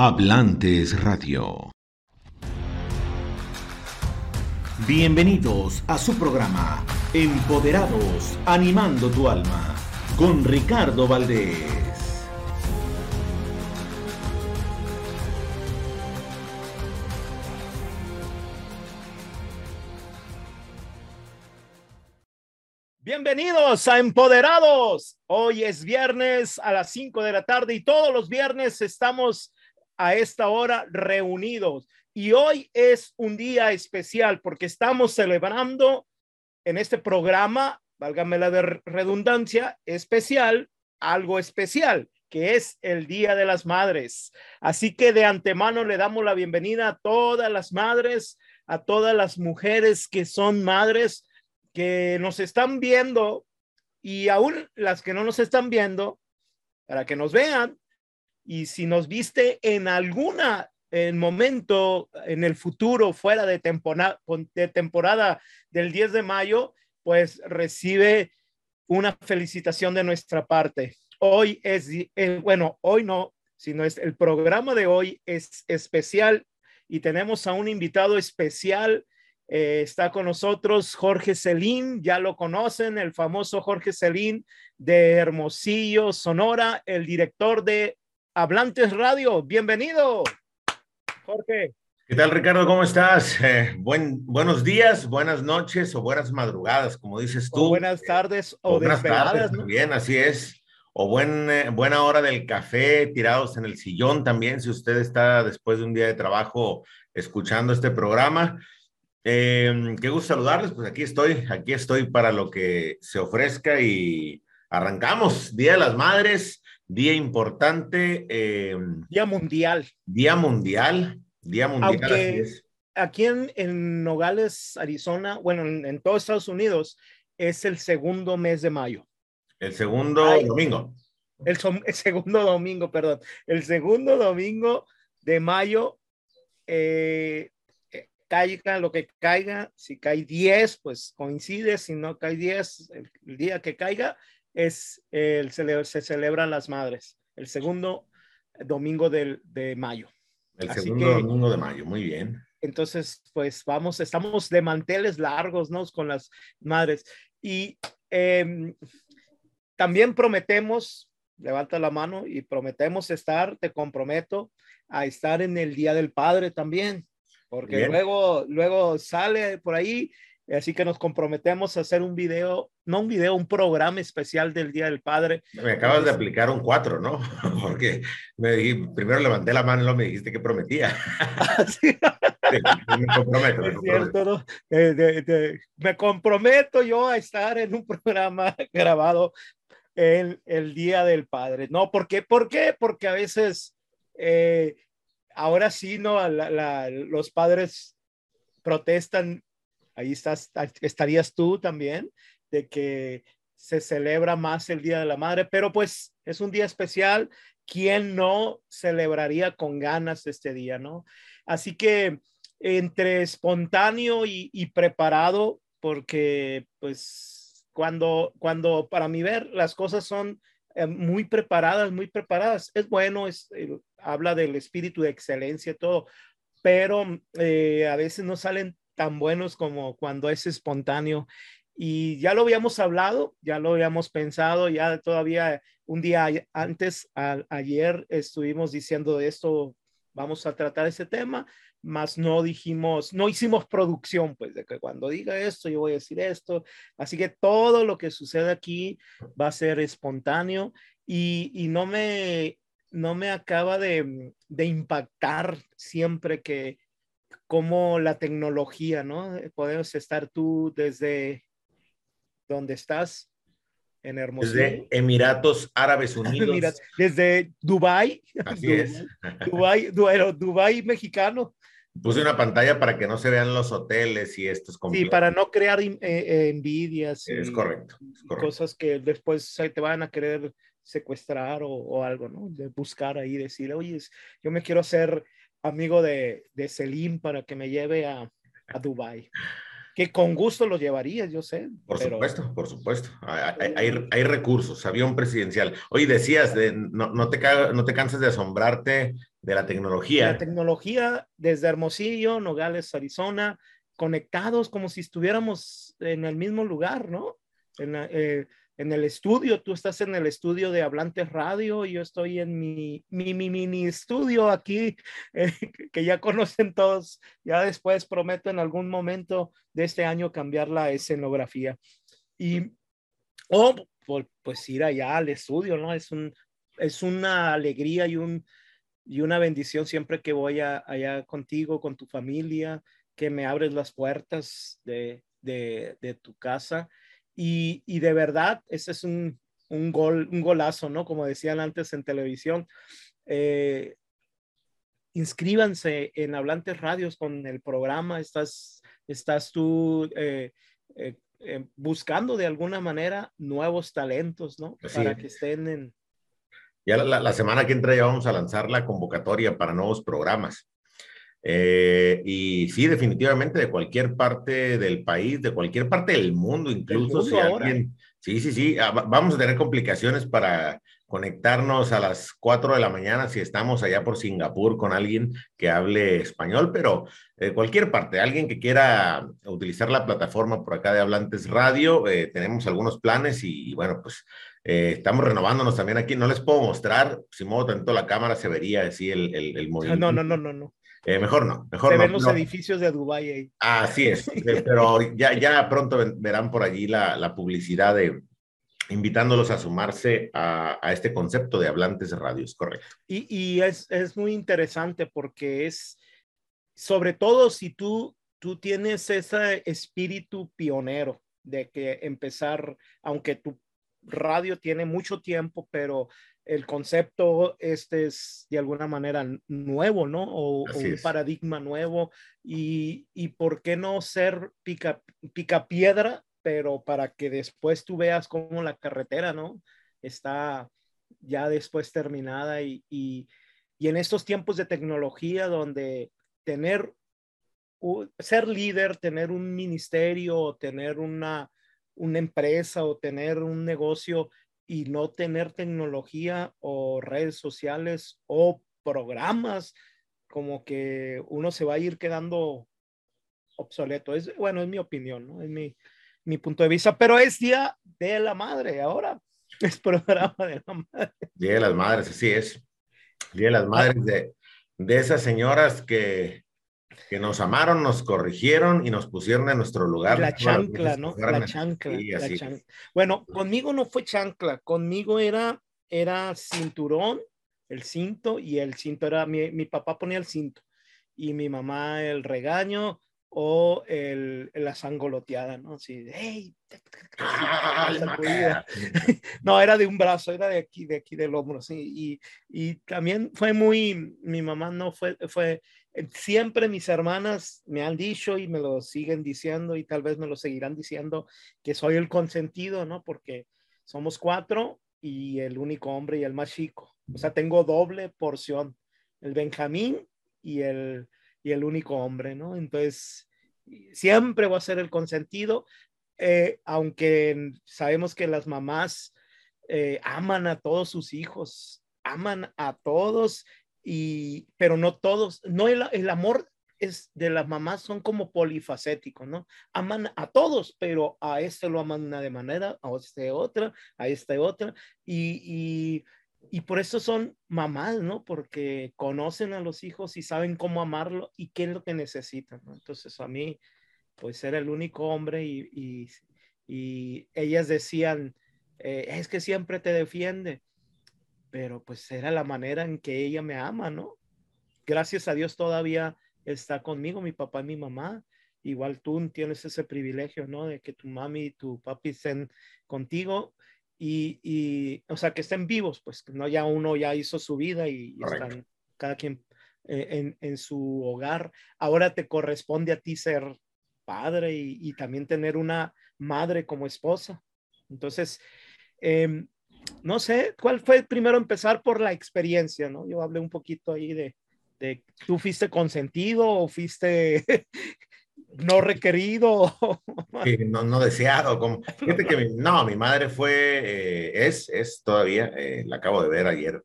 Hablantes Radio. Bienvenidos a su programa Empoderados, animando tu alma, con Ricardo Valdés. Bienvenidos a Empoderados. Hoy es viernes a las 5 de la tarde y todos los viernes estamos a esta hora reunidos. Y hoy es un día especial porque estamos celebrando en este programa, válgame la redundancia, especial, algo especial, que es el Día de las Madres. Así que de antemano le damos la bienvenida a todas las madres, a todas las mujeres que son madres, que nos están viendo y aún las que no nos están viendo, para que nos vean, y si nos viste en alguna en momento en el futuro fuera de temporada, de temporada del 10 de mayo, pues recibe una felicitación de nuestra parte. Hoy es, eh, bueno, hoy no, sino es el programa de hoy es especial y tenemos a un invitado especial. Eh, está con nosotros Jorge Celín, ya lo conocen, el famoso Jorge Celín de Hermosillo, Sonora, el director de Hablantes Radio. Bienvenido, Jorge. ¿Qué tal, Ricardo? ¿Cómo estás? Eh, buen, buenos días, buenas noches o buenas madrugadas, como dices tú. buenas tardes o, buenas tardes también, así es. O buen, eh, buena hora del café, tirados en el sillón también, si usted está después de un día de trabajo escuchando este programa. Eh, qué gusto saludarles, pues aquí estoy, aquí estoy para lo que se ofrezca y arrancamos. Día de las Madres, Día importante. Eh, día mundial. Día mundial. Día mundial. Aquí en, Nogales, Arizona, bueno, en, todos Estados Unidos, es el segundo mes de mayo. El segundo domingo. El, segundo domingo, perdón. El segundo domingo de mayo, eh, eh, caiga lo que caiga. Si cae 10, pues coincide. Si no cae 10, el día que caiga, es el se celebran las madres, el segundo domingo de mayo. El segundo domingo de mayo, muy bien. Entonces, pues vamos, estamos de manteles largos, ¿no? Con las madres. Y em, también prometemos, levanta la mano y prometemos estar, te comprometo a estar en el Día del Padre también, porque luego, luego sale por ahí Así que nos comprometemos a hacer un video, no un video, un programa especial del Día del Padre. Me acabas de aplicar un cuatro, ¿no? Porque me dijiste, primero levanté la mano y luego me dijiste que prometía. me comprometo. Me, comprometo. me comprometo yo a estar en un programa grabado en el Día del Padre. No, ¿por qué? ¿Por qué? Porque a veces, eh, ahora sí, ¿no? los padres protestan ahí estás, estarías tú también, de que se celebra más el Día de la Madre, pero pues es un día especial. ¿Quién no celebraría con ganas este día, no? Así que entre espontáneo y, preparado, porque pues cuando, cuando para mí ver las cosas son eh, muy preparadas, muy preparadas, es bueno, es, habla del espíritu de excelencia, todo, pero eh, a veces no salen tan buenos como cuando es espontáneo. Y ya lo habíamos hablado, ya lo habíamos pensado, ya todavía un día antes, ayer estuvimos diciendo de esto, vamos a tratar ese tema, más no dijimos, no hicimos producción, pues de que cuando diga esto, yo voy a decir esto. Así que todo lo que sucede aquí va a ser espontáneo y, y no me, no me acaba de, de impactar siempre que como la tecnología, ¿no? Podemos estar tú desde donde estás, en Hermosillo. Desde Emiratos Árabes Unidos. desde Dubai. Así es. Dubai, Dubai, Dubai mexicano. Puse una pantalla para que no se vean los hoteles y estos Sí, para no crear eh, eh, envidias. Es, correcto, Cosas que después te van a querer secuestrar o, o, algo, ¿no? De buscar ahí, decir, oye, yo me quiero hacer amigo de, de Selim para que me lleve a, a Dubai. Que con gusto lo llevaría, yo sé. Por supuesto, por supuesto. Hay, hay, recursos, avión presidencial. Oye, decías, de, no, no, te, no te cansas de asombrarte de la tecnología. La tecnología desde Hermosillo, Nogales, Arizona, conectados como si estuviéramos en el mismo lugar, ¿no? En, eh, en el estudio, tú estás en el estudio de Hablantes Radio, yo estoy en mi, mi, mini estudio aquí, eh, que ya conocen todos, ya después prometo en algún momento de este año cambiar la escenografía. Y, o pues ir allá al estudio, ¿no? Es, un, es una alegría y, un, y una bendición siempre que voy allá contigo, con tu familia, que me abres las puertas de, de tu casa y, de verdad, ese es un, un, gol, un golazo, ¿no? Como decían antes en televisión. Eh, inscríbanse en Hablantes Radios con el programa. Estás, estás tú eh, eh, buscando de alguna manera nuevos talentos, ¿no? Para que estén en... Ya la, la, semana que entra ya vamos a lanzar la convocatoria para nuevos programas. Eh, y sí, definitivamente de cualquier parte del país, de cualquier parte del mundo, incluso si alguien, sí, sí, sí, ah, vamos a tener complicaciones para conectarnos a las 4 de la mañana si estamos allá por Singapur con alguien que hable español, pero de cualquier parte, alguien que quiera utilizar la plataforma por acá de Hablantes Radio, eh, tenemos algunos planes y, bueno, pues eh, estamos renovándonos también aquí. No les puedo mostrar, si muevo tanto la cámara se vería así el, el, el movimiento. No, no, no, no, no. Eh, mejor no, mejor Se no. ven los edificios de Dubái ahí. Así es, eh, pero ya, ya pronto verán por allí la, la publicidad de invitándolos a sumarse a, a, este concepto de hablantes de radios, correcto. Y, y es, es, muy interesante porque es, sobre todo si tú, tú tienes ese espíritu pionero de que empezar, aunque tu radio tiene mucho tiempo, pero el concepto este es de alguna manera nuevo, ¿no? O, un paradigma nuevo. Y, y, por qué no ser pica, pica piedra, pero para que después tú veas cómo la carretera, ¿no? Está ya después terminada y, y, y en estos tiempos de tecnología donde tener, ser líder, tener un ministerio, tener una, una empresa o tener un negocio y no tener tecnología o redes sociales o programas, como que uno se va a ir quedando obsoleto. Es, bueno, es mi opinión, ¿no? Es mi, mi punto de vista, pero es Día de la Madre ahora. Es programa de la Madre. Día de las Madres, así es. Día de las Madres de, de esas señoras que que nos amaron, nos corrigieron y nos pusieron en nuestro lugar. La chancla, ¿no? La chancla. la chancla. Bueno, conmigo no fue chancla, conmigo era, era cinturón, el cinto, y el cinto era, mi, mi papá ponía el cinto, y mi mamá el regaño, o el, la sangoloteada, ¿no? Así, hey, no, era de un brazo, era de aquí, de aquí del hombro, sí. Y, y también fue muy, mi mamá no fue, fue, siempre mis hermanas me han dicho y me lo siguen diciendo y tal vez me lo seguirán diciendo que soy el consentido, ¿no? Porque somos cuatro y el único hombre y el más chico. O sea, tengo doble porción, el Benjamín y el y el único hombre, ¿no? Entonces, siempre va a ser el consentido, eh, aunque sabemos que las mamás eh, aman a todos sus hijos, aman a todos, y, pero no todos, no el, el amor es de las mamás son como polifacéticos, ¿no? Aman a todos, pero a este lo aman de manera, a este otra, a este otra, y, y y por eso son mamás, ¿no? Porque conocen a los hijos y saben cómo amarlo y qué es lo que necesitan, ¿no? Entonces a mí, pues era el único hombre y, y, y ellas decían, eh, es que siempre te defiende, pero pues era la manera en que ella me ama, ¿no? Gracias a Dios todavía está conmigo, mi papá y mi mamá. Igual tú tienes ese privilegio, ¿no? De que tu mami y tu papi estén contigo y, y, o sea, que estén vivos, pues, no ya uno ya hizo su vida y, están cada quien eh, en, en, su hogar. Ahora te corresponde a ti ser padre y, y también tener una madre como esposa. Entonces, eh, no sé, ¿cuál fue primero empezar por la experiencia, no? Yo hablé un poquito ahí de, de tú fuiste consentido o fuiste no requerido. no, no deseado. Como, fíjate que no, mi madre fue, eh, es, es todavía, eh, la acabo de ver ayer,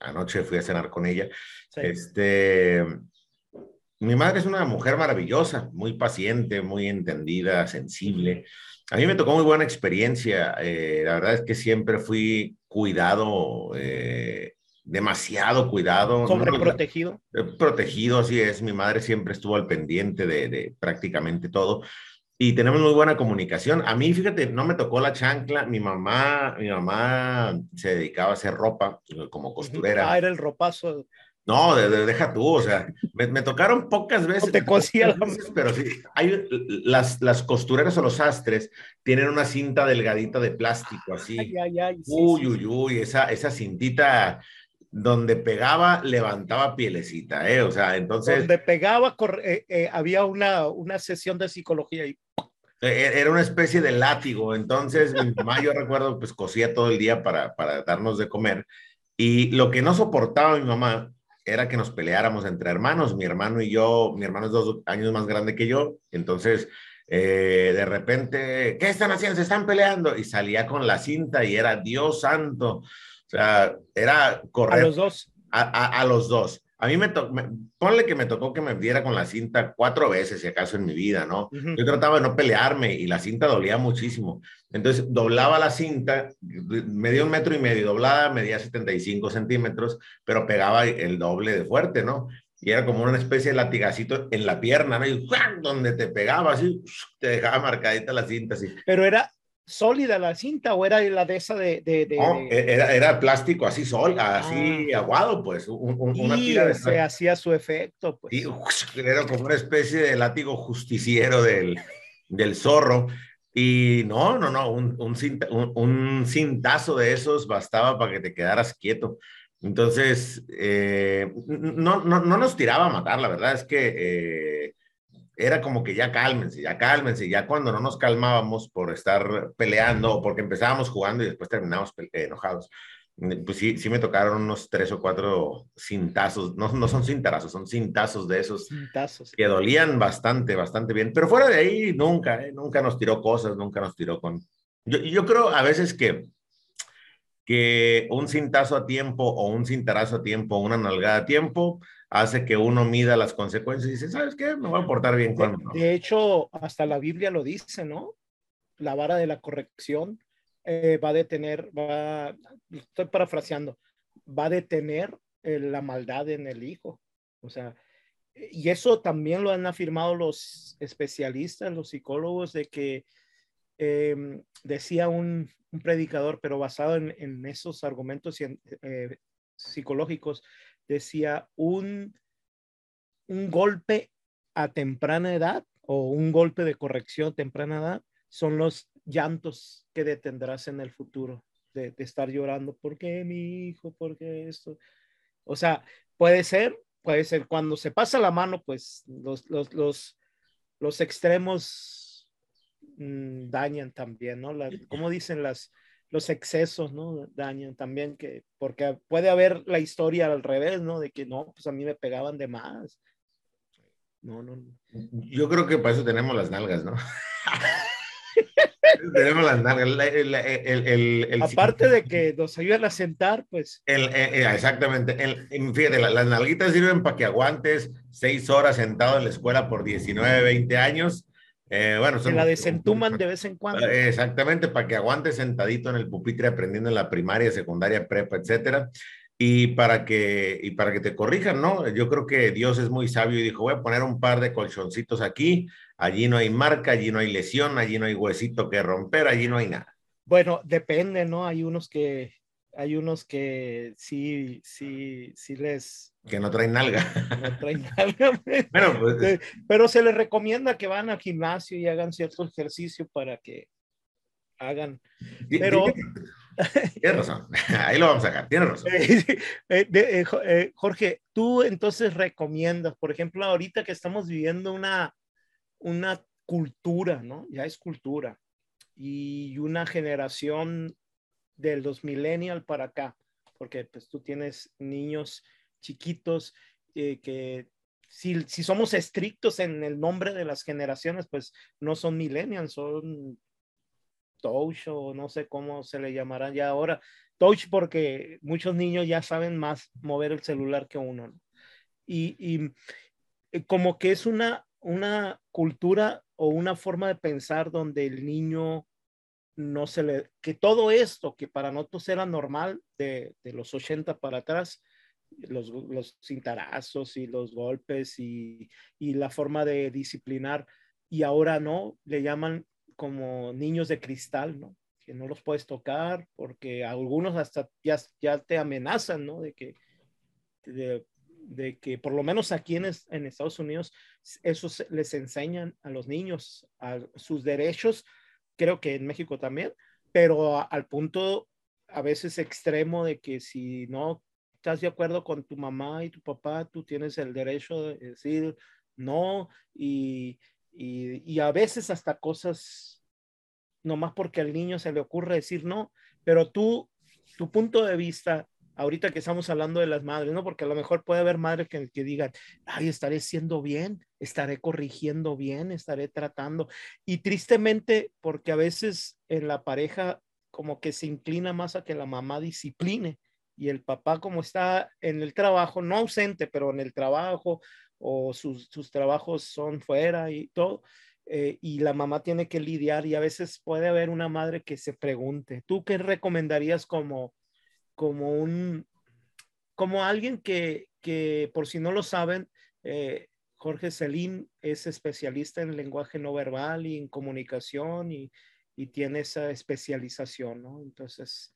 anoche fui a cenar con ella. Este, mi madre es una mujer maravillosa, muy paciente, muy entendida, sensible. A mí me tocó muy buena experiencia. Eh, la verdad es que siempre fui cuidado demasiado cuidado. Sobreprotegido. protegido, así es. Mi madre siempre estuvo al pendiente de, prácticamente todo. Y tenemos muy buena comunicación. A mí, fíjate, no me tocó la chancla. Mi mamá, mi mamá se dedicaba a hacer ropa como costurera. Ah, era el ropazo. No, deja tú, o sea, me, tocaron pocas veces. te cosía Pero sí, hay las, las costureras o los sastres tienen una cinta delgadita de plástico, así. uy, uy, uy, esa, esa cintita donde pegaba, levantaba pielecita, ¿eh? O sea, entonces... Donde pegaba, eh, eh, había una, una sesión de psicología ahí. E, e, era una especie de látigo, entonces mi mamá, yo recuerdo, pues cosía todo el día para, para darnos de comer, y lo que no soportaba mi mamá era que nos peleáramos entre hermanos, mi hermano y yo, mi hermano es dos años más grande que yo, entonces... de repente, ¿qué están haciendo? Se están peleando. Y salía con la cinta y era Dios santo. O sea, era correr. A los dos. A, los dos. A mí me, tocó, ponle que me tocó que me diera con la cinta cuatro veces, si acaso, en mi vida, ¿no? Yo trataba de no pelearme y la cinta dolía muchísimo. Entonces, doblaba la cinta, medía un metro y medio, doblada, medía 75 centímetros, pero pegaba el doble de fuerte, ¿no? Y era como una especie de latigacito en la pierna, ¿no? Y donde te pegaba, así, te dejaba marcadita la cinta, así. Pero era, sólida la cinta o era la de esa de... no, e-, Era, era, plástico así sol, así ah. aguado, pues. una y se hacía su efecto. Pues. Y, era como una especie de látigo justiciero del, del zorro. Y no, no, no, un, un, un, cintazo de esos bastaba para que te quedaras quieto. Entonces, eh, no, no, no, nos tiraba a matar, la verdad es que eh, era como que ya cálmense, ya cálmense, ya cuando no nos calmábamos por estar peleando o porque empezábamos jugando y después terminábamos enojados, pues sí, sí me tocaron unos tres o cuatro cintazos, no, no son cintarazos, son cintazos de esos cintazos. que dolían bastante, bastante bien, pero fuera de ahí nunca, ¿eh? nunca nos tiró cosas, nunca nos tiró con... Yo, yo creo a veces que que un cintazo a tiempo o un cintarazo a tiempo, una nalgada a tiempo, hace que uno mida las consecuencias y dice, ¿sabes qué? Me voy a portar bien con... De, hecho, hasta la Biblia lo dice, ¿no? La vara de la corrección eh, va a detener, va, estoy parafraseando, va a detener eh, la maldad en el hijo. O sea, y eso también lo han afirmado los especialistas, los psicólogos, de que em, decía un, predicador, pero basado en, esos argumentos eh, psicológicos, decía un, un golpe a temprana edad o un golpe de corrección a temprana edad son los llantos que detendrás en el futuro de, estar llorando, ¿por qué mi hijo? ¿Por qué esto? O sea, puede ser, puede ser cuando se pasa la mano, pues los, los, los, los extremos mm, dañan también, ¿no? como dicen las, los excesos, ¿no? Dañan también que, porque puede haber la historia al revés, ¿no? De que no, pues a mí me pegaban de más. No, no. Yo creo que para eso tenemos las nalgas, ¿no? tenemos las nalgas. El, Aparte de que nos ayudan a sentar, pues. Eh, eh, exactamente. fíjate, las nalguitas sirven para que aguantes seis horas sentado en la escuela por 19, 20 años eh, bueno, se la desentuman de vez en cuando. Exactamente, para que aguante sentadito en el pupitre aprendiendo en la primaria, secundaria, prepa, etcétera. Y para que, y para que te corrijan, ¿no? Yo creo que Dios es muy sabio y dijo, voy a poner un par de colchoncitos aquí, allí no hay marca, allí no hay lesión, allí no hay huesito que romper, allí no hay nada. Bueno, depende, ¿no? Hay unos que, hay unos que sí, sí, sí les... Que no traen nalga. No traen nalga. bueno, pues... Pero se les recomienda que van al gimnasio y hagan cierto ejercicio para que hagan. Pero... Tienes razón, ahí lo vamos a sacar, tienes razón. Eh, eh, eh, Jorge, tú entonces recomiendas, por ejemplo, ahorita que estamos viviendo una, una cultura, ¿no? Ya es cultura, y una generación del 2 millennial para acá, porque pues tú tienes niños chiquitos eh, que si, si, somos estrictos en el nombre de las generaciones, pues no son millennials, son touch o no sé cómo se le llamará ya ahora. Touch porque muchos niños ya saben más mover el celular que uno. Y, y, eh, como que es una, una cultura o una forma de pensar donde el niño no se le, que todo esto que para nosotros era normal de, de los 80 para atrás, los, los cintarazos y los golpes y, y, la forma de disciplinar, y ahora no, le llaman como niños de cristal, ¿no? Que no los puedes tocar porque algunos hasta ya, ya te amenazan, ¿no? De que, de, que por lo menos aquí en, en Estados Unidos, eso les enseñan a los niños a sus derechos, creo que en México también, pero al punto a veces extremo de que si no estás de acuerdo con tu mamá y tu papá, tú tienes el derecho de decir no y, y, a veces hasta cosas, nomás porque al niño se le ocurre decir no, pero tú, tu punto de vista ahorita que estamos hablando de las madres, ¿no? Porque a lo mejor puede haber madres que, que digan, ay, estaré siendo bien, estaré corrigiendo bien, estaré tratando. Y tristemente, porque a veces en la pareja como que se inclina más a que la mamá discipline y el papá como está en el trabajo, no ausente, pero en el trabajo o sus, sus trabajos son fuera y todo. Eh, y la mamá tiene que lidiar y a veces puede haber una madre que se pregunte, ¿tú qué recomendarías como como un, como alguien que, que por si no lo saben, eh, Jorge Celín es especialista en lenguaje no verbal y en comunicación y, y tiene esa especialización, ¿no? Entonces,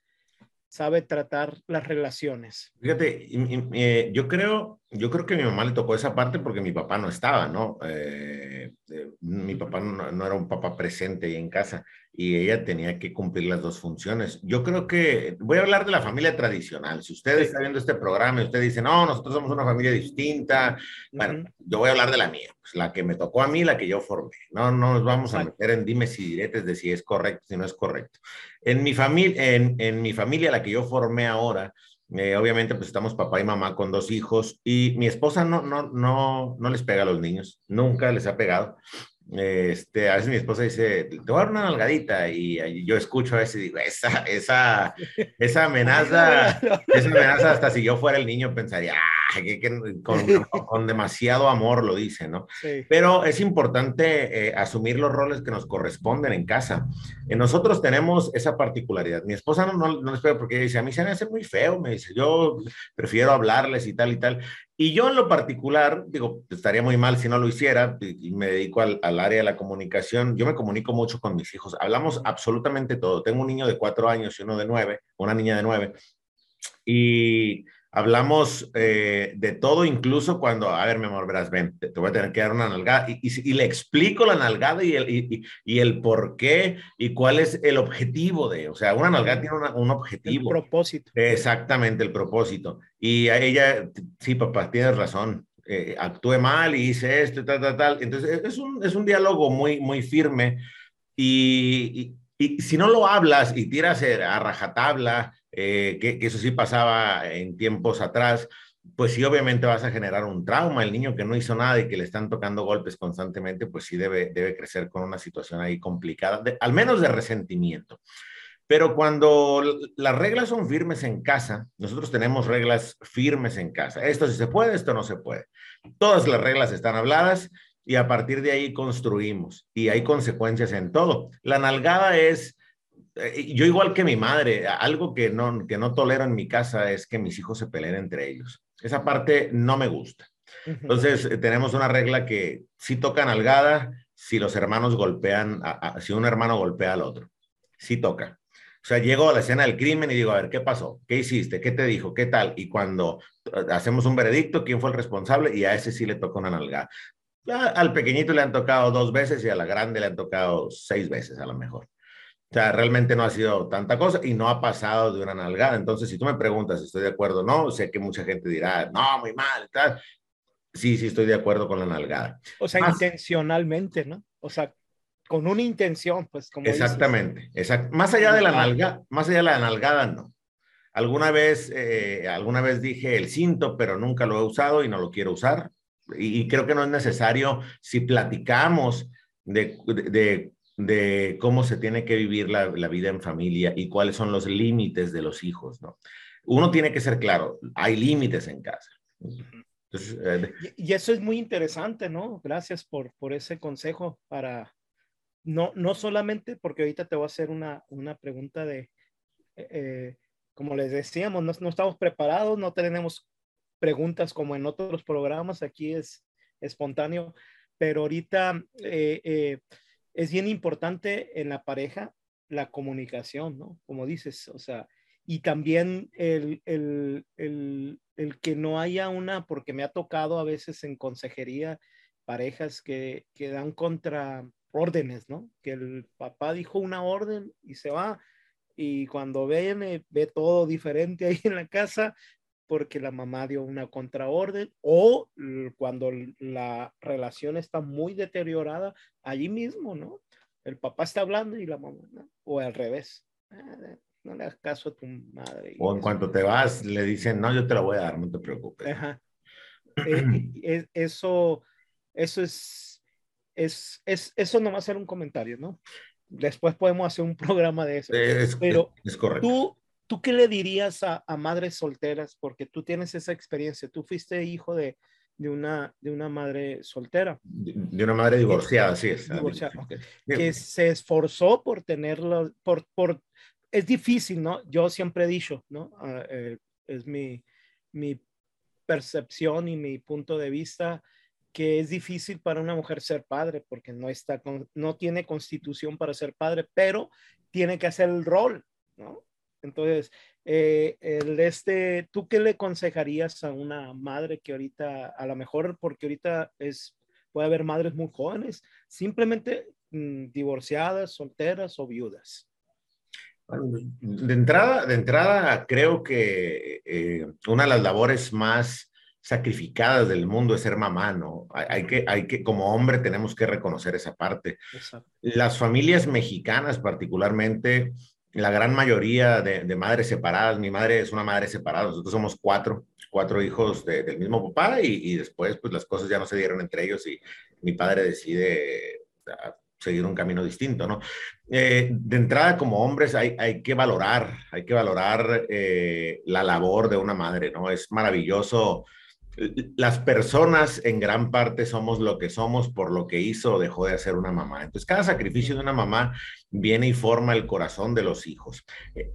sabe tratar las relaciones. Fíjate, eh, yo creo, yo creo que a mi mamá le tocó esa parte porque mi papá no estaba, ¿no? Eh, eh, mi papá no, no, era un papá presente ahí en casa y ella tenía que cumplir las dos funciones. Yo creo que voy a hablar de la familia tradicional. Si usted está viendo este programa y usted dice, no, nosotros somos una familia distinta, bueno, uh -huh. yo voy a hablar de la mía, pues la que me tocó a mí, la que yo formé. No, no nos vamos a meter en dimes y diretes de si es correcto, si no es correcto. En mi, familia, en, en mi familia, la que yo formé ahora, eh, obviamente, pues estamos papá y mamá con dos hijos y mi esposa no, no, no, no les pega a los niños, nunca les ha pegado. Este, a veces mi esposa dice, te voy a dar una nalgadita y, yo escucho a veces y digo, esa, esa, esa amenaza, esa amenaza hasta si yo fuera el niño pensaría, ah, que, que con, con, demasiado amor lo dice, ¿no? Sí. Pero es importante eh, asumir los roles que nos corresponden en casa. Eh, nosotros tenemos esa particularidad. Mi esposa no, no, no porque ella dice, a mí se me hace muy feo, me dice, yo prefiero hablarles y tal y tal. Y yo en lo particular, digo, estaría muy mal si no lo hiciera, y, me dedico al, al, área de la comunicación, yo me comunico mucho con mis hijos, hablamos absolutamente todo. Tengo un niño de cuatro años y uno de nueve, una niña de nueve, y hablamos eh, de todo, incluso cuando, a ver, mi amor, verás, ven, te, te voy a tener que dar una nalgada, y, y, y le explico la nalgada y el, y, el por qué y cuál es el objetivo de, o sea, una nalgada tiene una, un objetivo. El propósito. Exactamente, el propósito. Y a ella, sí, papá, tienes razón, eh, actué mal y hice esto y tal, tal, tal. Entonces, es un, es un diálogo muy, muy firme y, y, si no lo hablas y tiras a rajatabla, eh, que, eso sí pasaba en tiempos atrás, pues sí, obviamente vas a generar un trauma. El niño que no hizo nada y que le están tocando golpes constantemente, pues sí debe, debe crecer con una situación ahí complicada, al menos de resentimiento. Pero cuando las reglas son firmes en casa, nosotros tenemos reglas firmes en casa. Esto sí se puede, esto no se puede. Todas las reglas están habladas y a partir de ahí construimos y hay consecuencias en todo. La nalgada es yo igual que mi madre, algo que no, que no tolero en mi casa es que mis hijos se peleen entre ellos. Esa parte no me gusta. Entonces, eh, tenemos una regla que si toca nalgada, si los hermanos golpean, a, a, si un hermano golpea al otro, sí toca. O sea, llego a la escena del crimen y digo, a ver, ¿qué pasó? ¿Qué hiciste? ¿Qué te dijo? ¿Qué tal? Y cuando eh, hacemos un veredicto, ¿quién fue el responsable? Y a ese sí le toca una nalgada. Ya al pequeñito le han tocado dos veces y a la grande le han tocado seis veces a lo mejor. O sea, realmente no ha sido tanta cosa y no ha pasado de una nalgada. Entonces, si tú me preguntas si estoy de acuerdo o no, sé que mucha gente dirá, no, muy mal, tal. Sí, sí, estoy de acuerdo con la nalgada. O sea, Más, intencionalmente, ¿no? O sea, con una intención, pues como Exactamente, exact más allá de la nalga, más allá de la nalgada, no. Alguna vez, eh, alguna vez dije el cinto, pero nunca lo he usado y no lo quiero usar. Y, creo que no es necesario si platicamos de, de, de cómo se tiene que vivir la, la, vida en familia y cuáles son los límites de los hijos, ¿no? Uno tiene que ser claro, hay límites en casa. Eh, y, eso es muy interesante, ¿no? Gracias por, por ese consejo para, no, no solamente porque ahorita te voy a hacer una, una pregunta de, eh, eh, como les decíamos, no, no, estamos preparados, no tenemos preguntas como en otros programas, aquí es espontáneo, pero ahorita es bien importante en la pareja la comunicación, ¿no? Como dices, o sea, y también el, el, el, el, que no haya una, porque me ha tocado a veces en consejería parejas que, que dan contra órdenes, ¿no? Que el papá dijo una orden y se va, y cuando viene ve todo diferente ahí en la casa porque la mamá dio una contraorden o cuando la relación está muy deteriorada allí mismo, ¿no? El papá está hablando y la mamá, ¿no? o al revés. Ah, no le hagas caso a tu madre. O en cuanto te vas, le dicen, no, yo te la voy a dar, no te preocupes. Ajá. Eh, eso, eso es, es, es, eso no va a ser un comentario, ¿no? Después podemos hacer un programa de eso. Es, Pero es correcto. Tú, ¿Tú qué le dirías a, a, madres solteras? Porque tú tienes esa experiencia. Tú fuiste hijo de, de, una, de una madre soltera. De, una madre divorciada, sí. Es, divorciada, Que se esforzó por tenerlo, por, por es difícil, ¿no? Yo siempre he dicho, ¿no? Ah, eh, es mi, mi percepción y mi punto de vista que es difícil para una mujer ser padre porque no está no tiene constitución para ser padre, pero tiene que hacer el rol, ¿no? Entonces, eh, el este, ¿tú qué le aconsejarías a una madre que ahorita, a lo mejor, porque ahorita es, puede haber madres muy jóvenes, simplemente mm, divorciadas, solteras o viudas? De entrada, de entrada creo que eh, una de las labores más sacrificadas del mundo es ser mamá, ¿no? Hay, que, hay que, como hombre tenemos que reconocer esa parte. Las familias mexicanas particularmente, la gran mayoría de, madres separadas, mi madre es una madre separada, nosotros somos cuatro, cuatro hijos del mismo papá y, después pues las cosas ya no se dieron entre ellos y mi padre decide seguir un camino distinto, ¿no? Eh, de entrada, como hombres, hay, hay que valorar, hay que valorar eh, la labor de una madre, ¿no? Es maravilloso las personas en gran parte somos lo que somos por lo que hizo o dejó de hacer una mamá. Entonces, cada sacrificio de una mamá viene y forma el corazón de los hijos. Eh,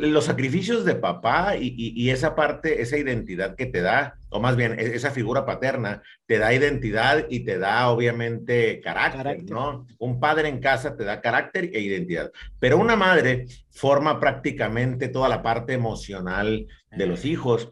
los sacrificios de papá y, esa parte, esa identidad que te da, o más bien e, esa figura paterna, te da identidad y te da obviamente carácter, ¿no? Un padre en casa te da carácter e identidad, pero una madre forma prácticamente toda la parte emocional de los hijos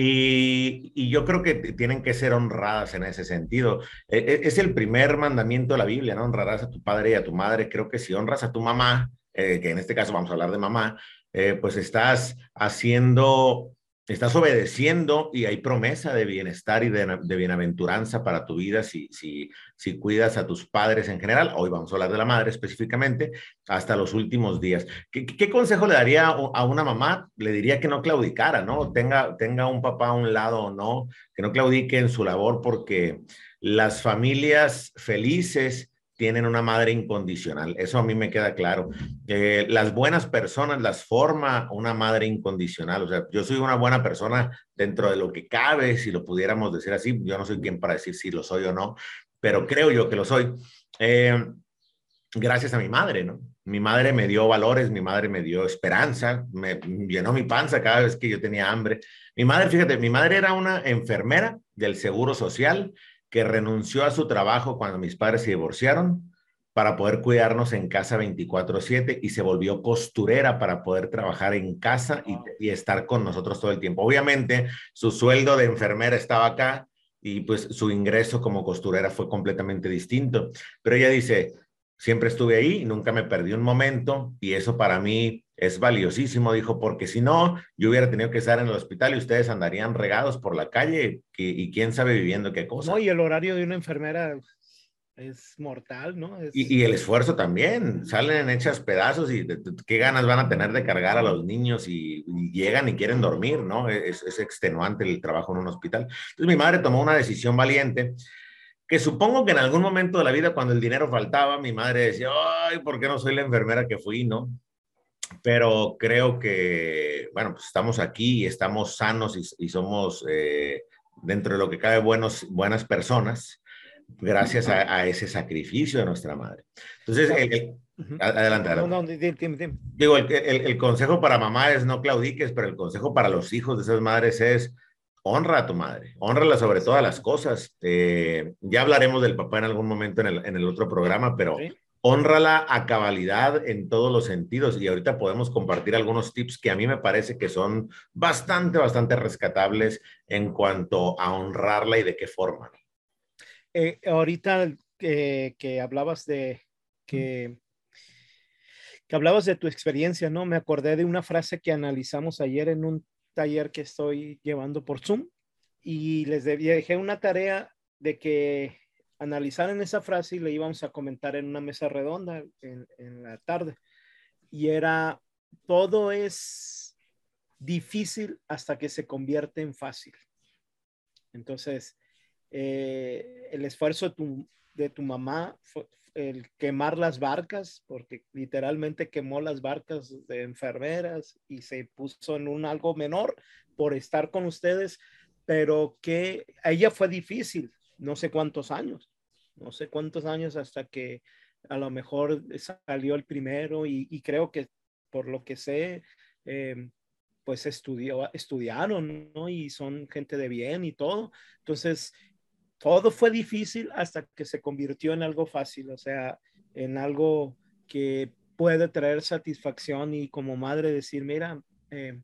y, yo creo que tienen que ser honradas en ese sentido. E, e, es el primer mandamiento de la Biblia, ¿no? Honrarás a tu padre y a tu madre. Creo que si honras a tu mamá, eh, que en este caso vamos a hablar de mamá, eh, pues estás haciendo estás obedeciendo y hay promesa de bienestar y de, bienaventuranza para tu vida si, si, si cuidas a tus padres en general. Hoy vamos a hablar de la madre específicamente hasta los últimos días. ¿Qué, consejo le daría a una mamá? Le diría que no claudicara, ¿no? Tenga, tenga un papá a un lado o no, que no claudique en su labor porque las familias felices tienen una madre incondicional. Eso a mí me queda claro. Eh, las buenas personas las forma una madre incondicional. O sea, yo soy una buena persona dentro de lo que cabe, si lo pudiéramos decir así. Yo no soy quien para decir si lo soy o no, pero creo yo que lo soy. Eh, gracias a mi madre, ¿no? Mi madre me dio valores, mi madre me dio esperanza, me llenó mi panza cada vez que yo tenía hambre. Mi madre, fíjate, mi madre era una enfermera del Seguro Social que renunció a su trabajo cuando mis padres se divorciaron para poder cuidarnos en casa 24/7 y se volvió costurera para poder trabajar en casa y, estar con nosotros todo el tiempo. Obviamente, su sueldo de enfermera estaba acá y pues su ingreso como costurera fue completamente distinto. Pero ella dice, siempre estuve ahí, nunca me perdí un momento y eso para mí es valiosísimo, dijo, porque si no, yo hubiera tenido que estar en el hospital y ustedes andarían regados por la calle y, quién sabe viviendo qué cosa. No, y el horario de una enfermera es mortal, ¿no? Y, el esfuerzo también, salen hechas pedazos y qué ganas van a tener de cargar a los niños y, llegan y quieren dormir, ¿no? Es, es, extenuante el trabajo en un hospital. Entonces mi madre tomó una decisión valiente que supongo que en algún momento de la vida cuando el dinero faltaba, mi madre decía, ay, ¿por qué no soy la enfermera que fui, no? Pero creo que, bueno, pues estamos aquí y estamos sanos y, somos eh, dentro de lo que cabe buenos, buenas personas gracias a, ese sacrificio de nuestra madre. Entonces, adelante, adelante. Digo, el, consejo para mamá es no claudiques, pero el consejo para los hijos de esas madres es honra a tu madre, honrala sobre todas las cosas. Eh, ya hablaremos del papá en algún momento en el, otro programa, pero honrala a cabalidad en todos los sentidos. Y ahorita podemos compartir algunos tips que a mí me parece que son bastante, bastante rescatables en cuanto a honrarla y de qué forma. Eh, ahorita que hablabas de que, que hablabas de tu experiencia, ¿no? Me acordé de una frase que analizamos ayer en un taller que estoy llevando por Zoom y les dejé una tarea de que analizaran esa frase y le íbamos a comentar en una mesa redonda en, en la tarde. Y era, todo es difícil hasta que se convierte en fácil. Entonces, eh, el esfuerzo de tu, de tu mamá, el quemar las barcas, porque literalmente quemó las barcas de enfermeras y se puso en un algo menor por estar con ustedes, pero que a ella fue difícil, no sé cuántos años, no sé cuántos años hasta que a lo mejor salió el primero y, creo que por lo que sé, eh, pues estudió, estudiaron, ¿no? Y son gente de bien y todo. Entonces, todo fue difícil hasta que se convirtió en algo fácil, o sea, en algo que puede traer satisfacción y como madre decir, mira, eh,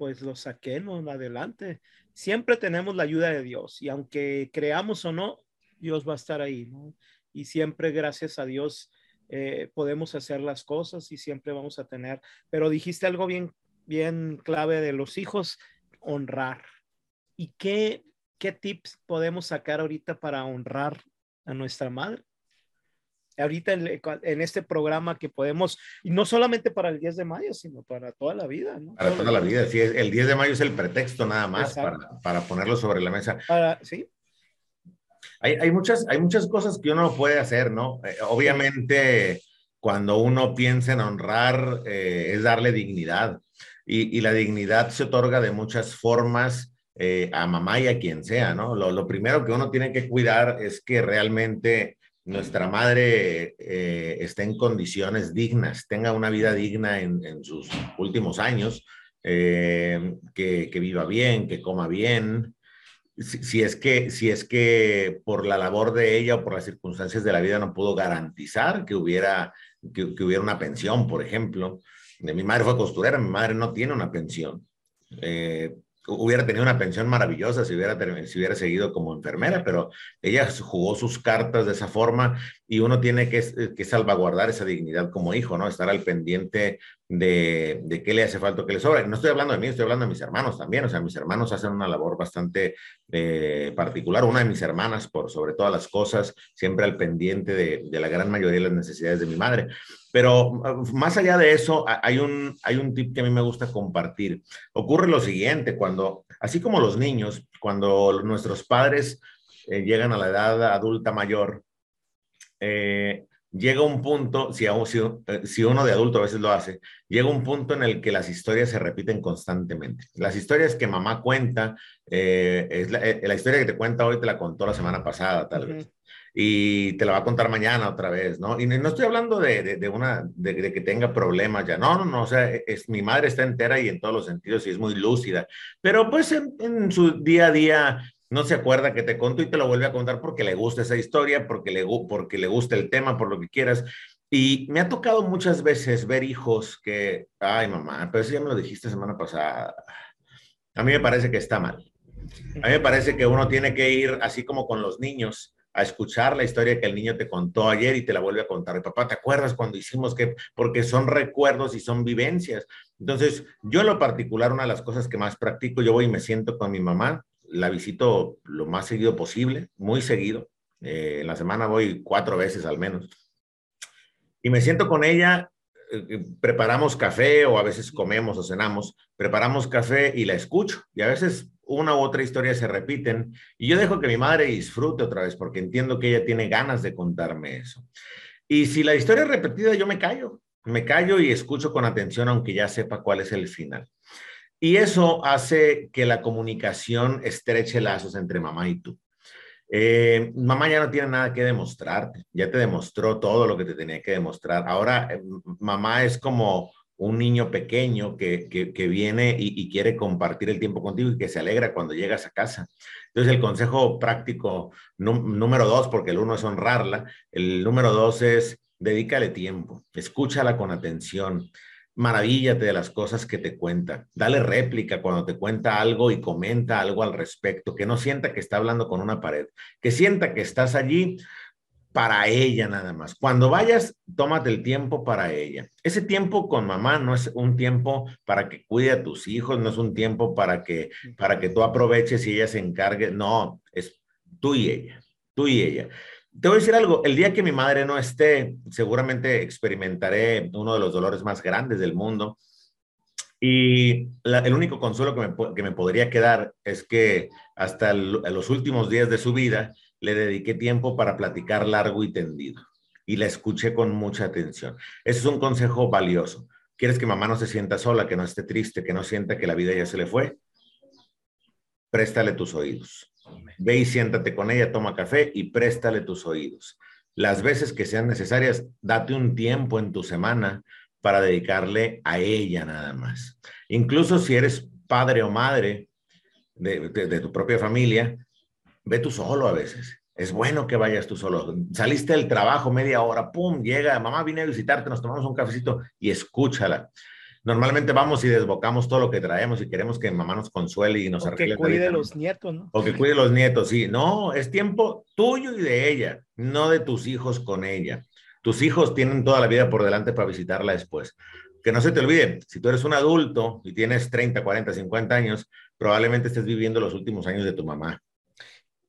pues lo saqué, ¿no? Adelante. Siempre tenemos la ayuda de Dios y aunque creamos o no, Dios va a estar ahí. Y siempre, gracias a Dios, eh, podemos hacer las cosas y siempre vamos a tener. Pero dijiste algo bien, bien clave de los hijos, honrar. ¿Y qué, ¿qué tips podemos sacar ahorita para honrar a nuestra madre? Ahorita en, este programa que podemos, y no solamente para el 10 de mayo, sino para toda la vida. ¿no? Para toda la vida, sí, el 10 de mayo es el pretexto nada más para, ponerlo sobre la mesa. sí. Hay, muchas, hay muchas cosas que uno puede hacer, ¿no? Eh, obviamente, cuando uno piensa en honrar, eh, es darle dignidad. Y, y, la dignidad se otorga de muchas formas eh, a mamá y a quien sea, ¿no? Lo, primero que uno tiene que cuidar es que realmente nuestra madre eh, esté en condiciones dignas, tenga una vida digna en, sus últimos años, eh, que, viva bien, que coma bien. Si, es que, si es que por la labor de ella o por las circunstancias de la vida no pudo garantizar que hubiera, que, hubiera una pensión, por ejemplo. Mi madre fue costurera, mi madre no tiene una pensión hubiera tenido una pensión maravillosa si hubiera, si hubiera seguido como enfermera, pero ella jugó sus cartas de esa forma y uno tiene que, que salvaguardar esa dignidad como hijo, ¿no? Estar al pendiente de, de, qué le hace falta, qué le sobra. No estoy hablando de mí, estoy hablando de mis hermanos también. O sea, mis hermanos hacen una labor bastante eh, particular. Una de mis hermanas, por sobre todas las cosas, siempre al pendiente de, de, la gran mayoría de las necesidades de mi madre. Pero más allá de eso, hay un, hay un tip que a mí me gusta compartir. Ocurre lo siguiente, cuando, así como los niños, cuando nuestros padres eh, llegan a la edad adulta mayor, eh, llega un punto, si, eh, si, uno de adulto a veces lo hace, llega un punto en el que las historias se repiten constantemente. Las historias que mamá cuenta, eh, es la, historia que te cuenta hoy te la contó la semana pasada, tal vez. Y te la va a contar mañana otra vez, ¿no? Y no estoy hablando de, de, una, de, que tenga problemas ya, no, no, no, o sea, es, mi madre está entera y en todos los sentidos y es muy lúcida, pero pues en, en su día a día no se acuerda que te contó y te lo vuelve a contar porque le gusta esa historia, porque le, porque le gusta el tema, por lo que quieras. Y me ha tocado muchas veces ver hijos que, ay mamá, pero eso ya me lo dijiste semana pasada. A mí me parece que está mal. A mí me parece que uno tiene que ir así como con los niños a escuchar la historia que el niño te contó ayer y te la vuelve a contar. papá, ¿te acuerdas cuando hicimos que? Porque son recuerdos y son vivencias. Entonces, yo lo particular, una de las cosas que más practico, yo voy y me siento con mi mamá la visito lo más seguido posible, muy seguido. Eh, en la semana voy cuatro veces al menos. Y me siento con ella, eh, preparamos café o a veces comemos o cenamos, preparamos café y la escucho. Y a veces una u otra historia se repiten y yo dejo que mi madre disfrute otra vez porque entiendo que ella tiene ganas de contarme eso. Y si la historia es repetida, yo me callo, me callo y escucho con atención aunque ya sepa cuál es el final. Y eso hace que la comunicación estreche lazos entre mamá y tú. Eh, mamá ya no tiene nada que demostrarte, ya te demostró todo lo que te tenía que demostrar. Ahora, eh, mamá es como un niño pequeño que, que, viene y, quiere compartir el tiempo contigo y que se alegra cuando llegas a casa. Entonces, el consejo práctico número dos, porque el uno es honrarla, el número dos es dedícale tiempo, escúchala con atención, maravíllate de las cosas que te cuenta, dale réplica cuando te cuenta algo y comenta algo al respecto, que no sienta que está hablando con una pared, que sienta que estás allí para ella nada más. Cuando vayas, tómate el tiempo para ella. Ese tiempo con mamá no es un tiempo para que cuide a tus hijos, no es un tiempo para que, para que tú aproveches y ella se encargue. No, es tú y ella, tú y ella. Te voy a decir algo, el día que mi madre no esté, seguramente experimentaré uno de los dolores más grandes del mundo. Y el único consuelo que me, que me, podría quedar es que hasta los últimos días de su vida, le dediqué tiempo para platicar largo y tendido y la escuché con mucha atención. Ese es un consejo valioso. ¿Quieres que mamá no se sienta sola, que no esté triste, que no sienta que la vida ya se le fue? Préstale tus oídos. Ve y siéntate con ella, toma café y préstale tus oídos. Las veces que sean necesarias, date un tiempo en tu semana para dedicarle a ella nada más. Incluso si eres padre o madre de, de tu propia familia, ve tú solo a veces. Es bueno que vayas tú solo. Saliste del trabajo media hora, pum, llega, mamá vine a visitarte, nos tomamos un cafecito y escúchala. Normalmente vamos y desbocamos todo lo que traemos y queremos que mamá nos consuele y nos o Que cuide los nietos, ¿no? O que cuide los nietos, sí. No, es tiempo tuyo y de ella, no de tus hijos con ella. Tus hijos tienen toda la vida por delante para visitarla después. Que no se te olvide, si tú eres un adulto y tienes 30, 40, 50 años, probablemente estés viviendo los últimos años de tu mamá.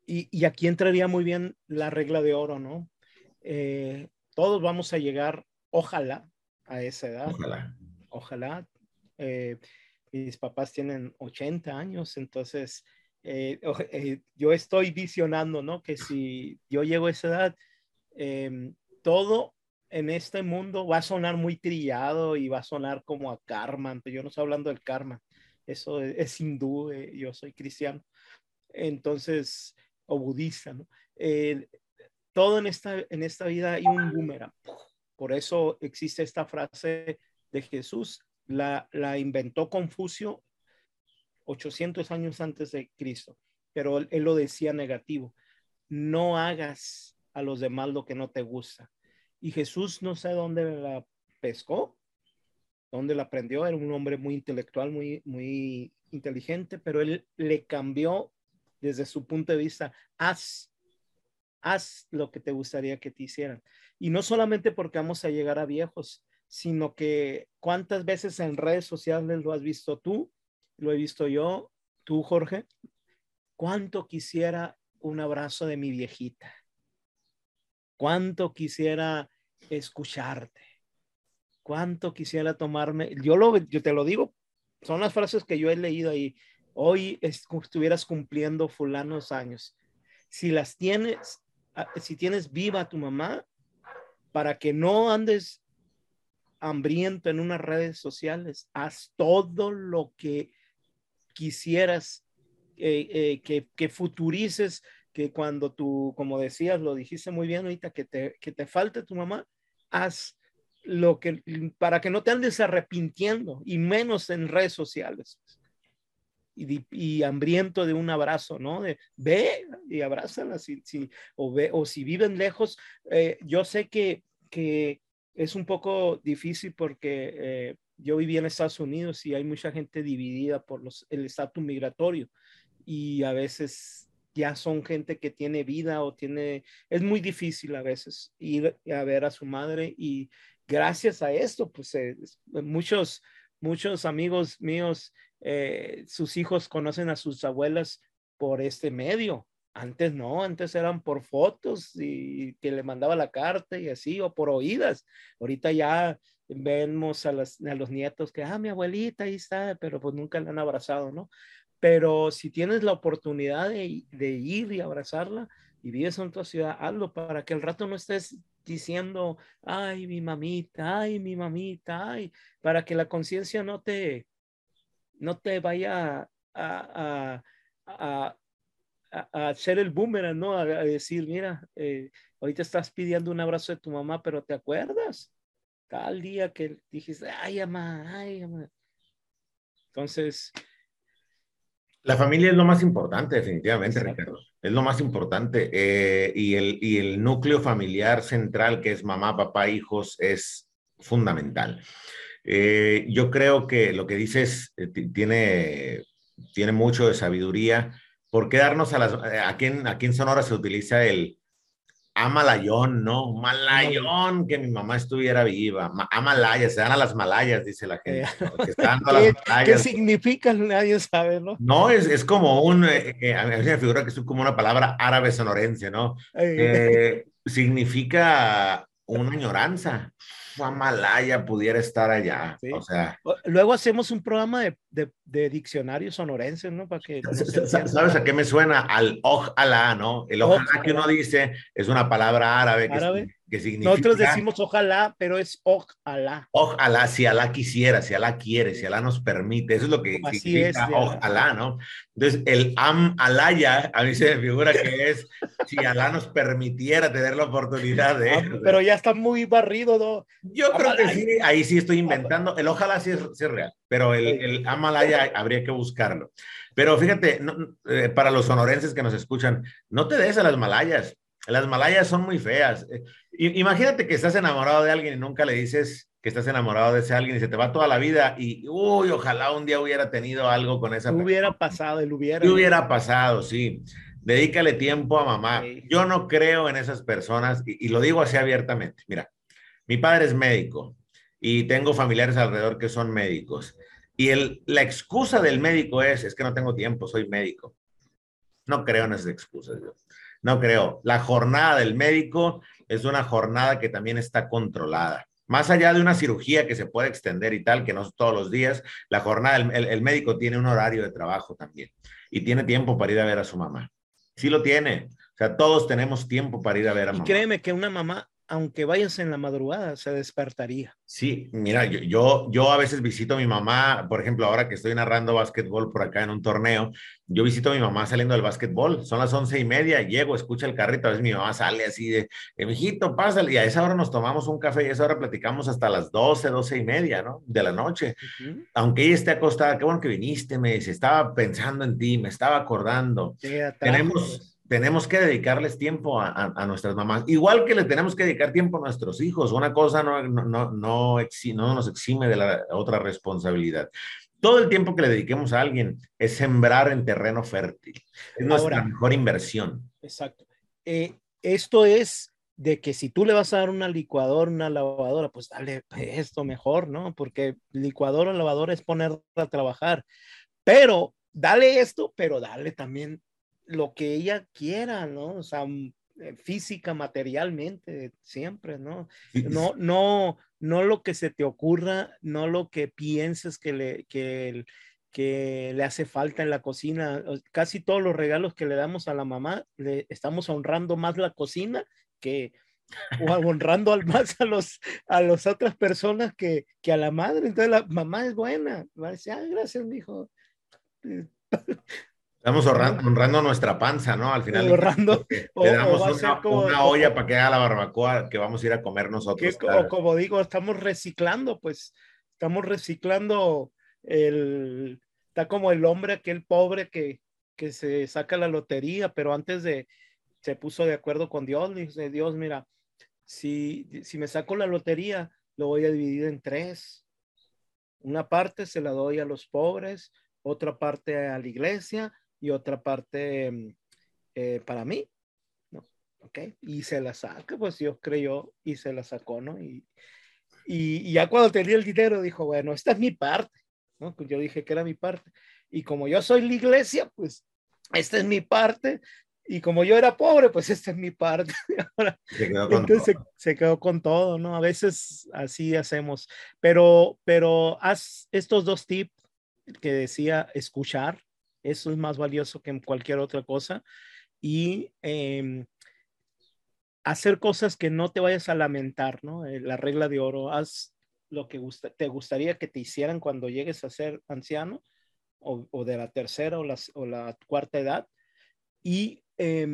Y, aquí entraría muy bien la regla de oro, ¿no? Eh, todos vamos a llegar, ojalá, a esa edad. Ojalá. Ojalá. Eh, mis papás tienen 80 años, entonces eh, yo estoy visionando, ¿no? Que si yo llego a esa edad, em, todo en este mundo va a sonar muy trillado y va a sonar como a karma, pero yo no estoy hablando del karma, eso es, es hindú, yo soy cristiano. Entonces, o budista. Eh, todo en esta, en esta vida hay un boomerang. Por eso existe esta frase de Jesús, la, la inventó Confucio 800 años antes de Cristo, pero él, lo decía negativo, no hagas a los demás lo que no te gusta. Y Jesús no sé dónde la pescó, dónde la aprendió, era un hombre muy intelectual, muy, muy inteligente, pero él le cambió desde su punto de vista, haz, haz lo que te gustaría que te hicieran. Y no solamente porque vamos a llegar a viejos, sino que cuántas veces en redes sociales lo has visto tú, lo he visto yo, tú Jorge, cuánto quisiera un abrazo de mi viejita, cuánto quisiera escucharte, cuánto quisiera tomarme, yo, lo, yo te lo digo, son las frases que yo he leído ahí, hoy estuvieras cumpliendo fulanos años. Si las tienes, ah, si tienes viva a tu mamá, para que no andes hambriento en unas redes sociales, haz todo lo que quisieras eh, eh, que, que, futurices, que cuando tú, como decías, lo dijiste muy bien ahorita, que te, que te falte tu mamá, haz lo que, para que no te andes arrepintiendo, y menos en redes sociales y, hambriento de un abrazo, ¿no? De ve y abrázala, si, si, o, ve, o si viven lejos. Eh, yo sé que, que es un poco difícil porque eh, yo viví en Estados Unidos y hay mucha gente dividida por los, el estatus migratorio y a veces ya son gente que tiene vida o tiene, es muy difícil a veces ir a ver a su madre y gracias a esto, pues eh, muchos, muchos amigos míos eh, sus hijos conocen a sus abuelas por este medio Antes no, antes eran por fotos y que le mandaba la carta y así, o por oídas. Ahorita ya vemos a, las, a los nietos que, ah, mi abuelita ahí está, pero pues nunca la han abrazado, ¿no? Pero si tienes la oportunidad de, de ir y abrazarla y vives en otra ciudad, hazlo para que al rato no estés diciendo, ay, mi mamita, ay, mi mamita, ay, para que la conciencia no te, no te vaya a, a, a, hacer el boomerang, ¿no? A, decir, mira, eh, ahorita estás pidiendo un abrazo de tu mamá, pero ¿te acuerdas? Tal día que dijiste, ay, mamá, ay, mamá. Entonces... La familia es lo más importante, definitivamente, Ricardo. Es lo más importante. Eh, y, el, y el núcleo familiar central, que es mamá, papá, hijos, es fundamental. Eh, yo creo que lo que dices tiene, tiene mucho de sabiduría ¿por qué darnos a las... Eh, aquí en, aquí en Sonora se utiliza el amalayón, ¿no? Malayón, que mi mamá estuviera viva. Amalaya, se dan a las malayas, dice la gente. ¿Qué, significa? Nadie sabe, ¿no? No, es, es como un... Eh, eh, a mí me figura que es como una palabra árabe sonorense, ¿no? significa una añoranza. Amalaya pudiera estar allá. O sea. Luego hacemos un programa de, de, de diccionarios sonorenses, ¿no? Para que. ¿Sabes a qué me suena? Al ojalá, ¿no? El ojalá que uno dice es una palabra árabe. ¿Árabe? Nosotros decimos ojalá, pero es ojalá. Ojalá, si Alá quisiera, si Alá quiere, si Alá nos permite. Eso es lo que significa ojalá, ¿no? Entonces, el am alaya, a mí se me figura que es si Alá nos permitiera tener la oportunidad de... Ah, pero ya está muy barrido, ¿no? Yo creo que sí, ahí sí estoy inventando. El ojalá sí es, real, pero el, el am alaya habría que buscarlo. Pero fíjate, eh, para los sonorenses que nos escuchan, no te des a las malayas. Las malayas son muy feas. Eh, imagínate que estás enamorado de alguien y nunca le dices que estás enamorado de ese alguien y se te va toda la vida y, uy, ojalá un día hubiera tenido algo con esa persona. Hubiera pasado, el hubiera. Hubiera pasado, sí. Dedícale tiempo a mamá. Yo no creo en esas personas y, lo digo así abiertamente. Mira, mi padre es médico y tengo familiares alrededor que son médicos. Y el, la excusa del médico es, es que no tengo tiempo, soy médico. No creo en esas excusas. Yo. No creo. La jornada del médico es una jornada que también está controlada. Más allá de una cirugía que se puede extender y tal, que no es todos los días, la jornada, el, médico tiene un horario de trabajo también y tiene tiempo para ir a ver a su mamá. Sí lo tiene. O sea, todos tenemos tiempo para ir a ver a mamá. Y créeme que una mamá aunque vayas en la madrugada, se despertaría. Sí, mira, yo, yo, a veces visito a mi mamá, por ejemplo, ahora que estoy narrando básquetbol por acá en un torneo, yo visito a mi mamá saliendo del básquetbol, son las once y media, llego, escucha el carrito, a veces mi mamá sale así de, eh, mijito, pásale, y a esa hora nos tomamos un café y a esa hora platicamos hasta las doce, doce y media, ¿no? De la noche. Aunque ella esté acostada, qué bueno que viniste, me dice, estaba pensando en ti, me estaba acordando. Tenemos tenemos que dedicarles tiempo a, nuestras mamás, igual que le tenemos que dedicar tiempo a nuestros hijos. Una cosa no, no, no, no, nos exime de la otra responsabilidad. Todo el tiempo que le dediquemos a alguien es sembrar en terreno fértil. Es nuestra mejor inversión. Exacto. Eh, esto es de que si tú le vas a dar una licuadora, una lavadora, pues dale esto mejor, ¿no? Porque licuadora o lavadora es ponerla a trabajar. Pero dale esto, pero dale también lo que ella quiera, ¿no? O sea, mm, eh, física, materialmente, siempre, ¿no? No, no, no lo que se te ocurra, no lo que pienses que le, que, que le hace falta en la cocina. Casi todos los regalos que le damos a la mamá, le estamos honrando más la cocina que o honrando al más a los a las otras personas que, que, a la madre. Entonces la mamá es buena. Va a decir, ah, gracias, mijo. Estamos honrando, nuestra panza, ¿no? Al final. Honrando. Le damos una, olla para que haga la barbacoa que vamos a ir a comer nosotros. o como digo, estamos reciclando, pues estamos reciclando el. Está como el hombre, aquel pobre que, que se saca la lotería, pero antes de. Se puso de acuerdo con Dios, dice Dios, mira, si, si me saco la lotería, lo voy a dividir en tres. Una parte se la doy a los pobres, otra parte a la iglesia y otra parte mm, eh, para mí, ¿no? ¿Ok? Y se la saca, pues Dios creyó y se la sacó, ¿no? Y, y, ya cuando tenía el dinero dijo, bueno, esta es mi parte, ¿no? Pues yo dije que era mi parte. Y como yo soy la iglesia, pues esta es mi parte. y como yo era pobre, pues esta es mi parte. se quedó con entonces todo. Se, quedó con todo, ¿no? A veces así hacemos, pero, pero haz estos dos tips que decía escuchar, eso es más valioso que cualquier otra cosa, y eh, hacer cosas que no te vayas a lamentar, ¿no? Eh, la regla de oro, haz lo que te gustaría que te hicieran cuando llegues a ser anciano o, o de la tercera o la, o la, cuarta edad. Y eh,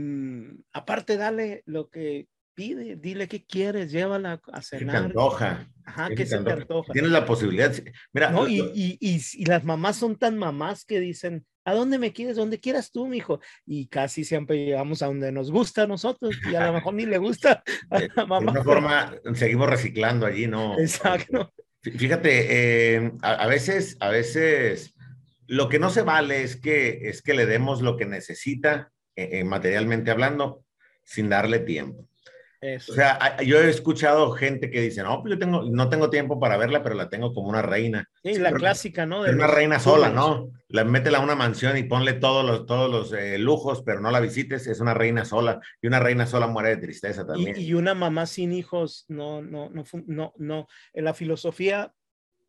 aparte, dale lo que pide, dile qué quieres, llévala a cenar. Que te antoja. Ajá, que, se te antoja. Tienes la posibilidad. Mira, ¿no? y, y, y, y, las mamás son tan mamás que dicen, ¿a dónde me quieres? Donde quieras tú, mijo. Y casi siempre llegamos a donde nos gusta a nosotros y a lo mejor ni le gusta a la mamá. De una forma, seguimos reciclando allí, ¿no? Exacto. Fíjate, eh, a, a, veces, a veces, lo que no se vale es que, es que le demos lo que necesita eh, materialmente hablando sin darle tiempo. Eso. O sea, yo he escuchado gente que dice, no, pues yo tengo, no tengo tiempo para verla, pero la tengo como una reina. Sí, la pero, clásica, ¿no? De es una reina sola, ¿no? La métela a una mansión y ponle todos los, todos los eh, lujos, pero no la visites, es una reina sola. Y una reina sola muere de tristeza también. Y, y una mamá sin hijos, no, no, no, no, no. En la filosofía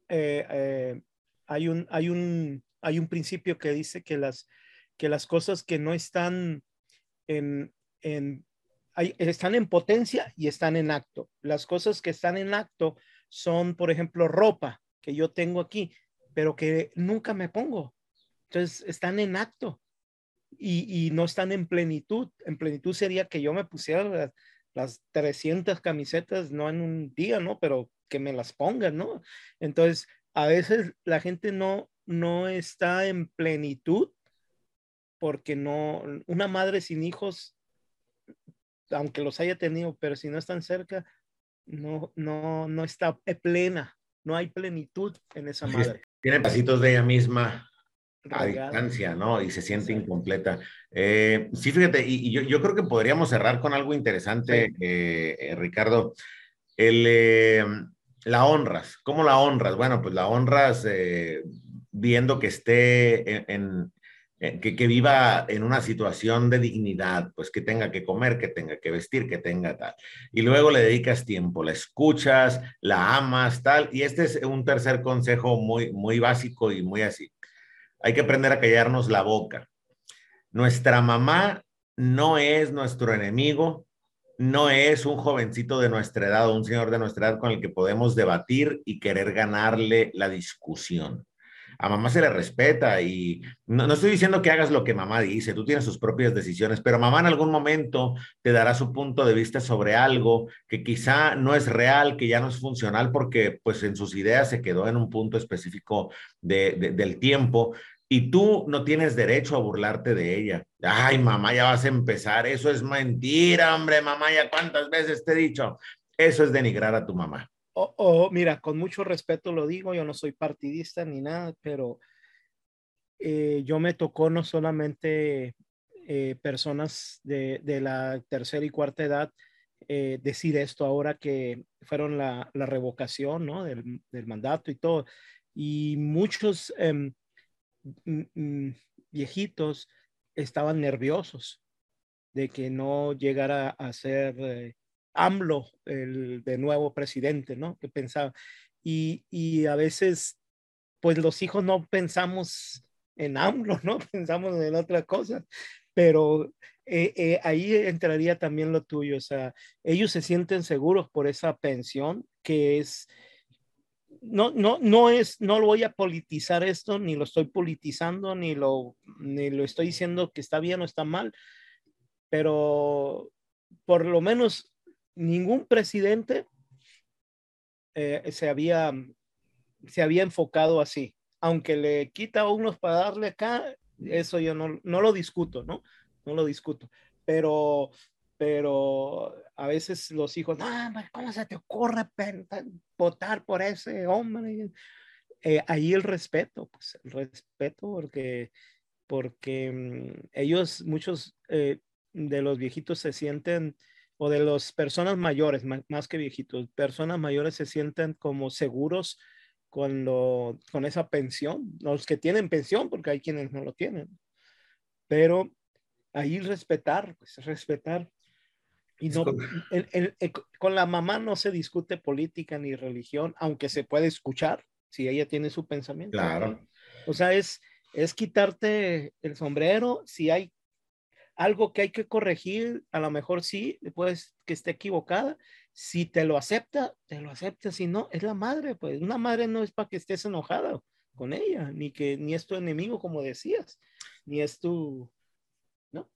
eh, eh, hay, un, hay, un, hay un principio que dice que las, que las cosas que no están en, en están en potencia y están en acto. Las cosas que están en acto son, por ejemplo, ropa que yo tengo aquí, pero que nunca me pongo. Entonces, están en acto y, y no están en plenitud. En plenitud sería que yo me pusiera las, las 300 camisetas, no en un día, ¿no? Pero que me las pongan, ¿no? Entonces, a veces la gente no, no está en plenitud porque no, una madre sin hijos aunque los haya tenido, pero si no están cerca, no, no, no está plena, no hay plenitud en esa madre. Tiene pasitos de ella misma a distancia, ¿no? Y se siente incompleta. Eh, sí, fíjate, y, y yo, yo, creo que podríamos cerrar con algo interesante, sí. eh, eh, Ricardo. El, la honras, ¿cómo la honras? Bueno, pues la honras viendo que esté en, en, que, que, viva en una situación de dignidad, pues que tenga que comer, que tenga que vestir, que tenga tal. Y luego le dedicas tiempo, la escuchas, la amas, tal. Y este es un tercer consejo muy, muy básico y muy así. Hay que aprender a callarnos la boca. Nuestra mamá no es nuestro enemigo, no es un jovencito de nuestra edad o un señor de nuestra edad con el que podemos debatir y querer ganarle la discusión a mamá se le respeta y no, estoy diciendo que hagas lo que mamá dice, tú tienes sus propias decisiones, pero mamá en algún momento te dará su punto de vista sobre algo que quizá no es real, que ya no es funcional porque pues en sus ideas se quedó en un punto específico de, del tiempo y tú no tienes derecho a burlarte de ella. Ay, mamá, ya vas a empezar, eso es mentira, hombre, mamá, ya cuántas veces te he dicho, eso es denigrar a tu mamá. O, mira, con mucho respeto lo digo, yo no soy partidista ni nada, pero eh, yo me tocó no solamente eh, personas de, de, la tercera y cuarta edad eh, decir esto ahora que fueron la, la revocación ¿no? del, del, mandato y todo, y muchos em, viejitos estaban nerviosos de que no llegara a ser eh, AMLO, el de nuevo presidente, ¿no? Que pensaba. Y, y, a veces, pues los hijos no pensamos en AMLO, ¿no? Pensamos en otra cosa, pero eh, eh, ahí entraría también lo tuyo, o sea, ellos se sienten seguros por esa pensión que es, no, no, no es, no lo voy a politizar esto, ni lo estoy politizando, ni lo, ni lo estoy diciendo que está bien o está mal, pero por lo menos ningún presidente eh, se, había, se había enfocado así. Aunque le quita unos para darle acá, eso yo no, no lo discuto, ¿no? No lo discuto. Pero, pero a veces los hijos, no, ¿cómo se te ocurre votar por ese hombre? Eh, ahí el respeto, pues el respeto, porque, porque um, ellos, muchos eh, de los viejitos se sienten o de las personas mayores, más que viejitos, personas mayores se sienten como seguros con, lo, con esa pensión, los que tienen pensión, porque hay quienes no lo tienen, pero ahí respetar, pues respetar. Y no, con la mamá no se discute política ni religión, aunque se puede escuchar si ella tiene su pensamiento. Claro. O sea, es, es quitarte el sombrero. Si hay algo que hay que corregir, a lo mejor sí, puedes que esté equivocada. Si te lo acepta, te lo acepta. Si no, es la madre, pues una madre no es para que estés enojada con ella, ni que ni es tu enemigo, como decías, ni es tu, ¿no?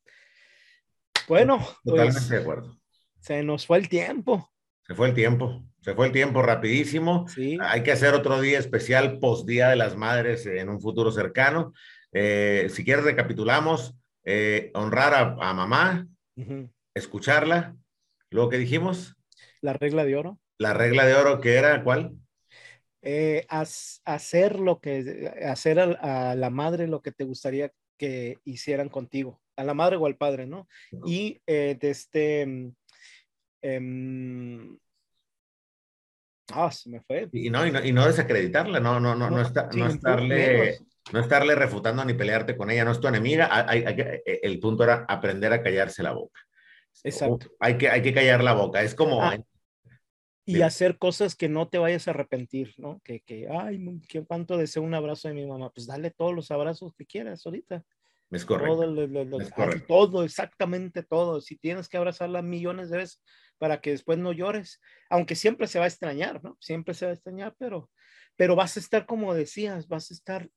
Bueno, totalmente pues, de acuerdo. Se nos fue el tiempo. Se fue el tiempo, se fue el tiempo rapidísimo. Sí. Hay que hacer otro día especial post Día de las Madres en un futuro cercano. Eh, si quieres, recapitulamos. Eh, honrar a, mamá, escucharla. Luego, ¿qué dijimos? La regla de oro. La regla de oro, ¿qué era? ¿Cuál? Eh, hacer lo que, hacer a, la madre lo que te gustaría que hicieran contigo, a la madre o al padre, ¿no? Y eh, de este, em, ah, se me fue. Y no, y no, y no desacreditarla, no, no, no, no, está, no estarle, no estarle refutando ni pelearte con ella, no es tu enemiga, hay, e, el punto era aprender a callarse la boca. Exacto. Hay que, hay que callar la boca, es como, ah, y hacer cosas que no te vayas a arrepentir, ¿no? Que, que ay, qué cuánto deseo un abrazo de mi mamá. Pues dale todos los abrazos que quieras ahorita. Es correcto. Todo, es correcto. todo, exactamente todo. Si tienes que abrazarla millones de veces para que después no llores, aunque siempre se va a extrañar, ¿no? Siempre se va a extrañar, pero, pero vas a estar, como decías, vas a estar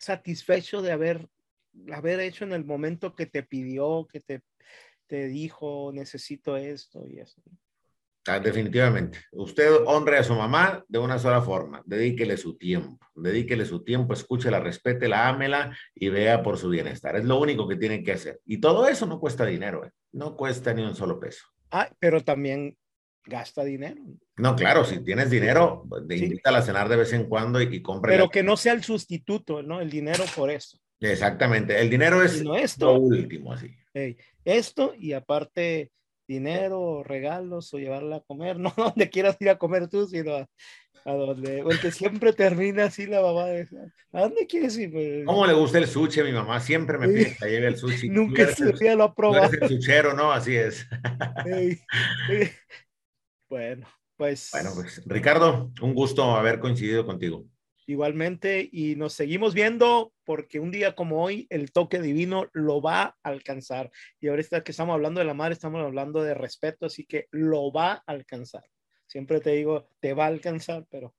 satisfecho de haber, haber hecho en el momento que te pidió, que te, te dijo, necesito esto y eso. Ah, definitivamente. Usted honre a su mamá de una sola forma. Dedíquele su tiempo. Dedíquele su tiempo, escúchela, respétela, ámela y vea por su bienestar. Es lo único que tiene que hacer. Y todo eso no cuesta dinero. ¿eh? No cuesta ni un solo peso. Ah, pero también gasta dinero. No, claro, si tienes dinero, de invítala a cenar de vez en cuando y, y compra. Pero que no sea el sustituto, ¿no? El dinero por eso. Exactamente. El dinero es esto, lo último, así. esto y aparte dinero, regalos o llevarla a comer, no donde quieras ir a comer tú, sino a, donde, porque siempre termina así la mamá de, ¿a dónde quieres ir? Pues, ¿Cómo le gusta el sushi a mi mamá? Siempre me pide que lleve el sushi. Nunca se lo ha probado. el suchero, ¿no? Así es. bueno, pues. Bueno, pues Ricardo, un gusto haber coincidido contigo. Igualmente, y nos seguimos viendo porque un día como hoy el toque divino lo va a alcanzar. Y ahorita que estamos hablando de la madre, estamos hablando de respeto, así que lo va a alcanzar. Siempre te digo, te va a alcanzar, pero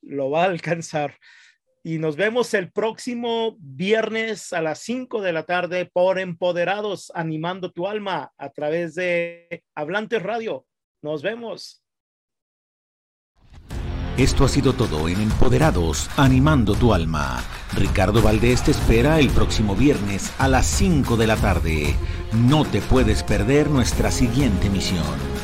lo va a alcanzar. Y nos vemos el próximo viernes a las 5 de la tarde por Empoderados, animando tu alma a través de Hablantes Radio. Nos vemos. Esto ha sido todo en Empoderados, animando tu alma. Ricardo Valdés te espera el próximo viernes a las 5 de la tarde. No te puedes perder nuestra siguiente misión.